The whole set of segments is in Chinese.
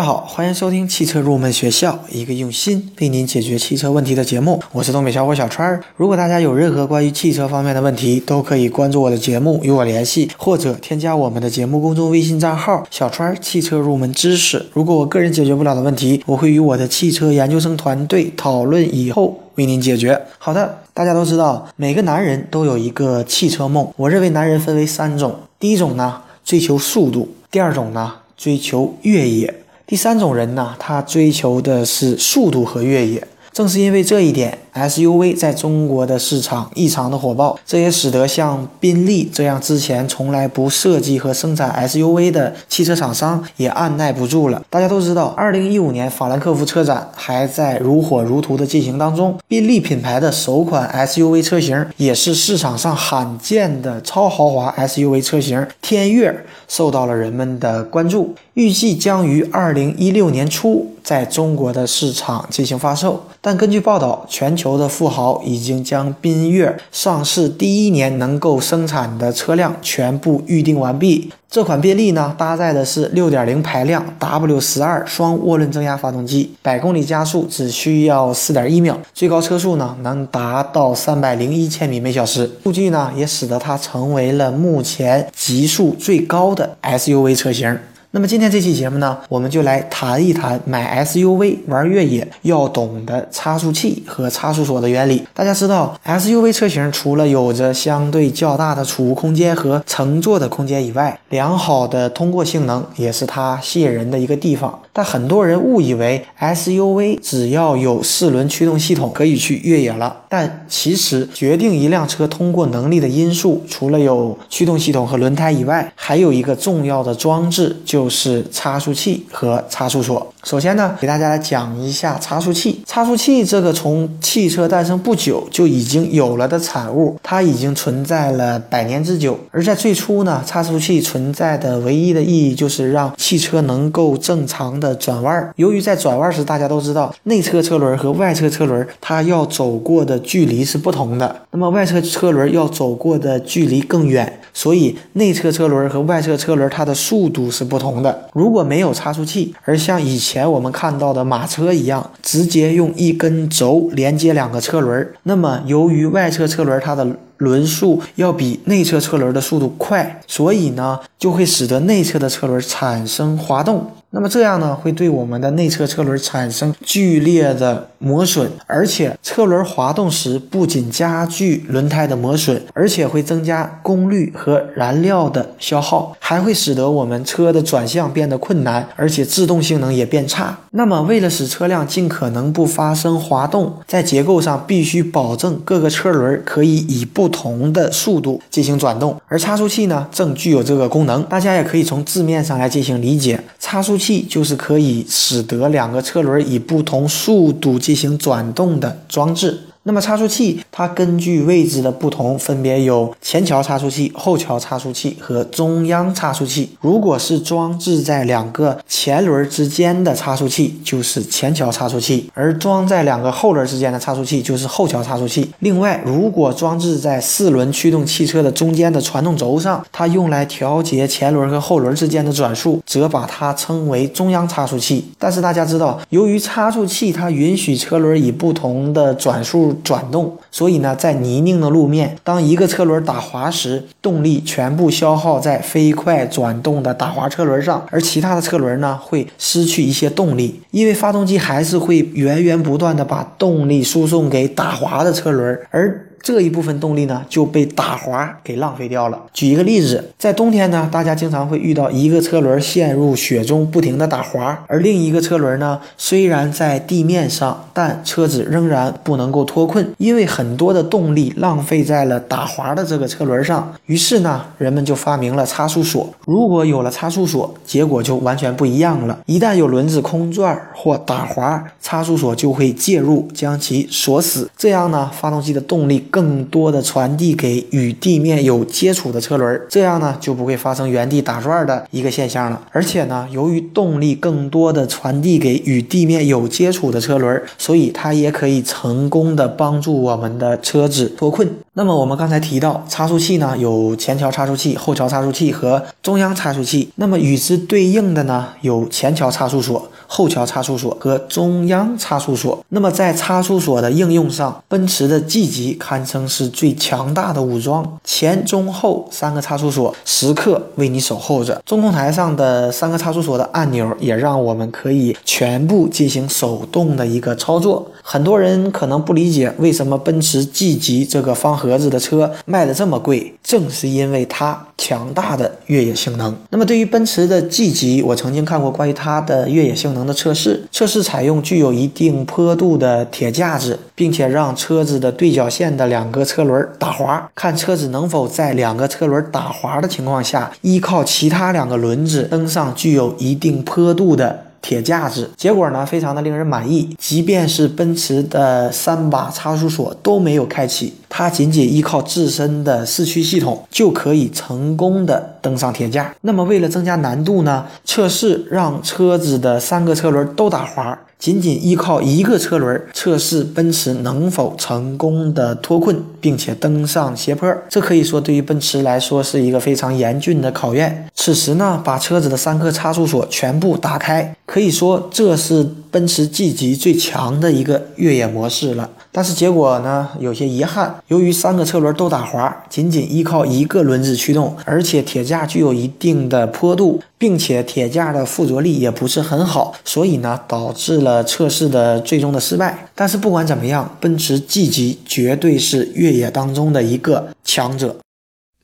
大家好，欢迎收听汽车入门学校，一个用心为您解决汽车问题的节目。我是东北小伙小川儿。如果大家有任何关于汽车方面的问题，都可以关注我的节目与我联系，或者添加我们的节目公众微信账号“小川儿汽车入门知识”。如果我个人解决不了的问题，我会与我的汽车研究生团队讨论以后为您解决。好的，大家都知道，每个男人都有一个汽车梦。我认为男人分为三种，第一种呢，追求速度；第二种呢，追求越野。第三种人呢，他追求的是速度和越野。正是因为这一点，SUV 在中国的市场异常的火爆，这也使得像宾利这样之前从来不设计和生产 SUV 的汽车厂商也按耐不住了。大家都知道，二零一五年法兰克福车展还在如火如荼的进行当中，宾利品牌的首款 SUV 车型，也是市场上罕见的超豪华 SUV 车型天悦，受到了人们的关注。预计将于二零一六年初在中国的市场进行发售。但根据报道，全球的富豪已经将缤越上市第一年能够生产的车辆全部预定完毕。这款宾利呢，搭载的是6.0排量 W12 双涡轮增压发动机，百公里加速只需要4.1秒，最高车速呢能达到301千米每小时。数据呢也使得它成为了目前极速最高的 SUV 车型。那么今天这期节目呢，我们就来谈一谈买 SUV 玩越野要懂的差速器和差速锁的原理。大家知道，SUV 车型除了有着相对较大的储物空间和乘坐的空间以外，良好的通过性能也是它吸引人的一个地方。但很多人误以为 SUV 只要有四轮驱动系统可以去越野了，但其实决定一辆车通过能力的因素，除了有驱动系统和轮胎以外，还有一个重要的装置就。就是差速器和差速锁。首先呢，给大家讲一下差速器。差速器这个从汽车诞生不久就已经有了的产物，它已经存在了百年之久。而在最初呢，差速器存在的唯一的意义就是让汽车能够正常的转弯。由于在转弯时，大家都知道内侧车轮和外侧车轮它要走过的距离是不同的，那么外侧车轮要走过的距离更远，所以内侧车轮和外侧车轮它的速度是不同。的，如果没有差速器，而像以前我们看到的马车一样，直接用一根轴连接两个车轮，那么由于外侧车轮它的轮速要比内侧车轮的速度快，所以呢，就会使得内侧的车轮产生滑动。那么这样呢，会对我们的内侧车轮产生剧烈的磨损，而且车轮滑动时不仅加剧轮胎的磨损，而且会增加功率和燃料的消耗，还会使得我们车的转向变得困难，而且制动性能也变差。那么为了使车辆尽可能不发生滑动，在结构上必须保证各个车轮可以以不同的速度进行转动，而差速器呢，正具有这个功能。大家也可以从字面上来进行理解，差速。器就是可以使得两个车轮以不同速度进行转动的装置。那么差速器它根据位置的不同，分别有前桥差速器、后桥差速器和中央差速器。如果是装置在两个前轮之间的差速器，就是前桥差速器；而装在两个后轮之间的差速器，就是后桥差速器。另外，如果装置在四轮驱动汽车的中间的传动轴上，它用来调节前轮和后轮之间的转速，则把它称为中央差速器。但是大家知道，由于差速器它允许车轮以不同的转速。转动，所以呢，在泥泞的路面，当一个车轮打滑时，动力全部消耗在飞快转动的打滑车轮上，而其他的车轮呢，会失去一些动力，因为发动机还是会源源不断的把动力输送给打滑的车轮，而。这一部分动力呢就被打滑给浪费掉了。举一个例子，在冬天呢，大家经常会遇到一个车轮陷入雪中，不停的打滑，而另一个车轮呢虽然在地面上，但车子仍然不能够脱困，因为很多的动力浪费在了打滑的这个车轮上。于是呢，人们就发明了差速锁。如果有了差速锁，结果就完全不一样了。一旦有轮子空转或打滑，差速锁就会介入将其锁死，这样呢，发动机的动力。更多的传递给与地面有接触的车轮，这样呢就不会发生原地打转的一个现象了。而且呢，由于动力更多的传递给与地面有接触的车轮，所以它也可以成功的帮助我们的车子脱困。那么我们刚才提到差速器呢，有前桥差速器、后桥差速器和中央差速器。那么与之对应的呢，有前桥差速锁、后桥差速锁和中央差速锁。那么在差速锁的应用上，奔驰的 G 级堪称是最强大的武装，前中后三个差速锁时刻为你守候着。中控台上的三个差速锁的按钮也让我们可以全部进行手动的一个操作。很多人可能不理解为什么奔驰 G 级这个方盒子的车卖的这么贵，正是因为它强大的越野性能。那么对于奔驰的 G 级，我曾经看过关于它的越野性能的测试，测试采用具有一定坡度的铁架子，并且让车子的对角线的两个车轮打滑，看车子能否在两个车轮打滑的情况下，依靠其他两个轮子登上具有一定坡度的。铁架子，结果呢非常的令人满意。即便是奔驰的三把差速锁都没有开启，它仅仅依靠自身的四驱系统就可以成功的登上铁架。那么为了增加难度呢，测试让车子的三个车轮都打滑。仅仅依靠一个车轮测试奔驰能否成功的脱困，并且登上斜坡，这可以说对于奔驰来说是一个非常严峻的考验。此时呢，把车子的三颗差速锁全部打开，可以说这是奔驰 G 级最强的一个越野模式了。但是结果呢，有些遗憾。由于三个车轮都打滑，仅仅依靠一个轮子驱动，而且铁架具有一定的坡度，并且铁架的附着力也不是很好，所以呢，导致了测试的最终的失败。但是不管怎么样，奔驰 G 级绝对是越野当中的一个强者。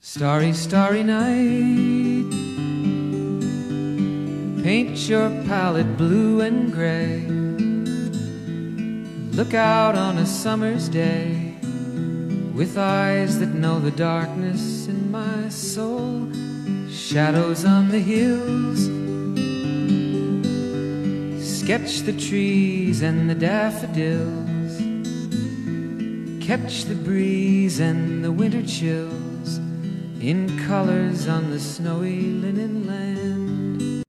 Starry, starry night, paint your palette blue and gray. Look out on a summer's day with eyes that know the darkness in my soul. Shadows on the hills. Sketch the trees and the daffodils. Catch the breeze and the winter chills in colors on the snowy linen land.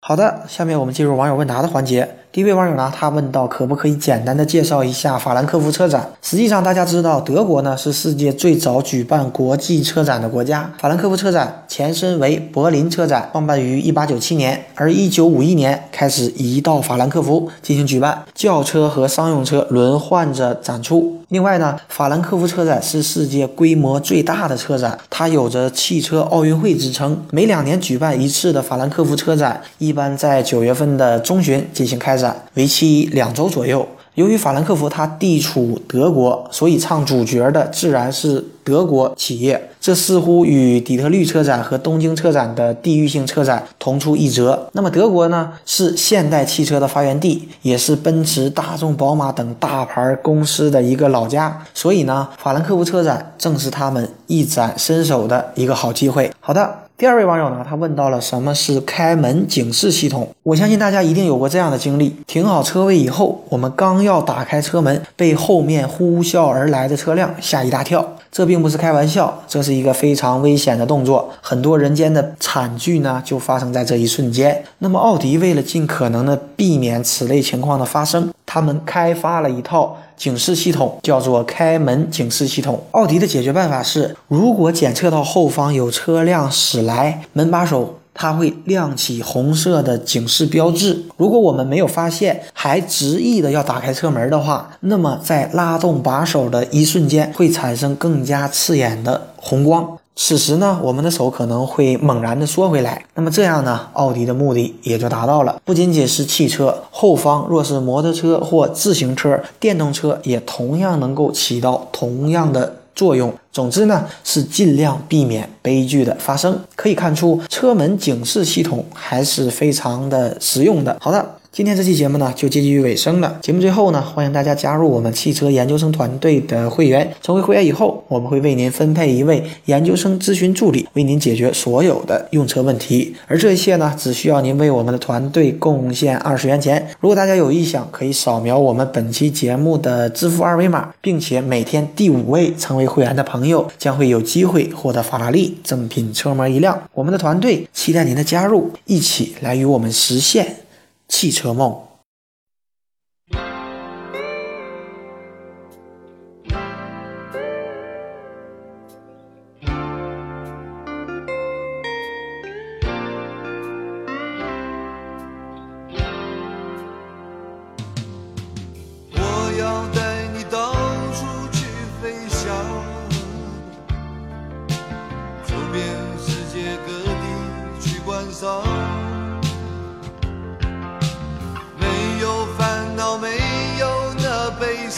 好的，下面我们进入网友问答的环节。 第一位网友呢，他问到，可不可以简单的介绍一下法兰克福车展？实际上，大家知道，德国呢是世界最早举办国际车展的国家。法兰克福车展前身为柏林车展，创办于1897年，而1951年开始移到法兰克福进行举办，轿车和商用车轮换着展出。另外呢，法兰克福车展是世界规模最大的车展，它有着汽车奥运会之称。每两年举办一次的法兰克福车展，一般在九月份的中旬进行开展。为期两周左右。由于法兰克福它地处德国，所以唱主角的自然是德国企业。这似乎与底特律车展和东京车展的地域性车展同出一辙。那么德国呢，是现代汽车的发源地，也是奔驰、大众、宝马等大牌公司的一个老家。所以呢，法兰克福车展正是他们一展身手的一个好机会。好的。第二位网友呢，他问到了什么是开门警示系统。我相信大家一定有过这样的经历：停好车位以后，我们刚要打开车门，被后面呼啸而来的车辆吓一大跳。这并不是开玩笑，这是一个非常危险的动作，很多人间的惨剧呢就发生在这一瞬间。那么奥迪为了尽可能的避免此类情况的发生，他们开发了一套警示系统，叫做开门警示系统。奥迪的解决办法是，如果检测到后方有车辆驶来，门把手。它会亮起红色的警示标志。如果我们没有发现，还执意的要打开车门的话，那么在拉动把手的一瞬间，会产生更加刺眼的红光。此时呢，我们的手可能会猛然的缩回来。那么这样呢，奥迪的目的也就达到了。不仅仅是汽车后方，若是摩托车或自行车、电动车，也同样能够起到同样的。作用，总之呢是尽量避免悲剧的发生。可以看出，车门警示系统还是非常的实用的。好的。今天这期节目呢就接近于尾声了。节目最后呢，欢迎大家加入我们汽车研究生团队的会员。成为会员以后，我们会为您分配一位研究生咨询助理，为您解决所有的用车问题。而这一切呢，只需要您为我们的团队贡献二十元钱。如果大家有意向，可以扫描我们本期节目的支付二维码，并且每天第五位成为会员的朋友将会有机会获得法拉利正品车模一辆。我们的团队期待您的加入，一起来与我们实现。汽车梦。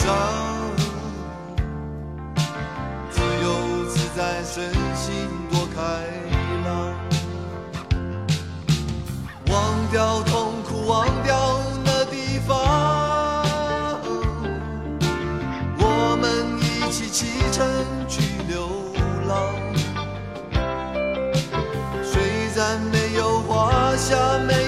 让自由自在身心多开朗忘掉痛苦忘掉那地方。我们一起启程去流浪。虽然没有华夏美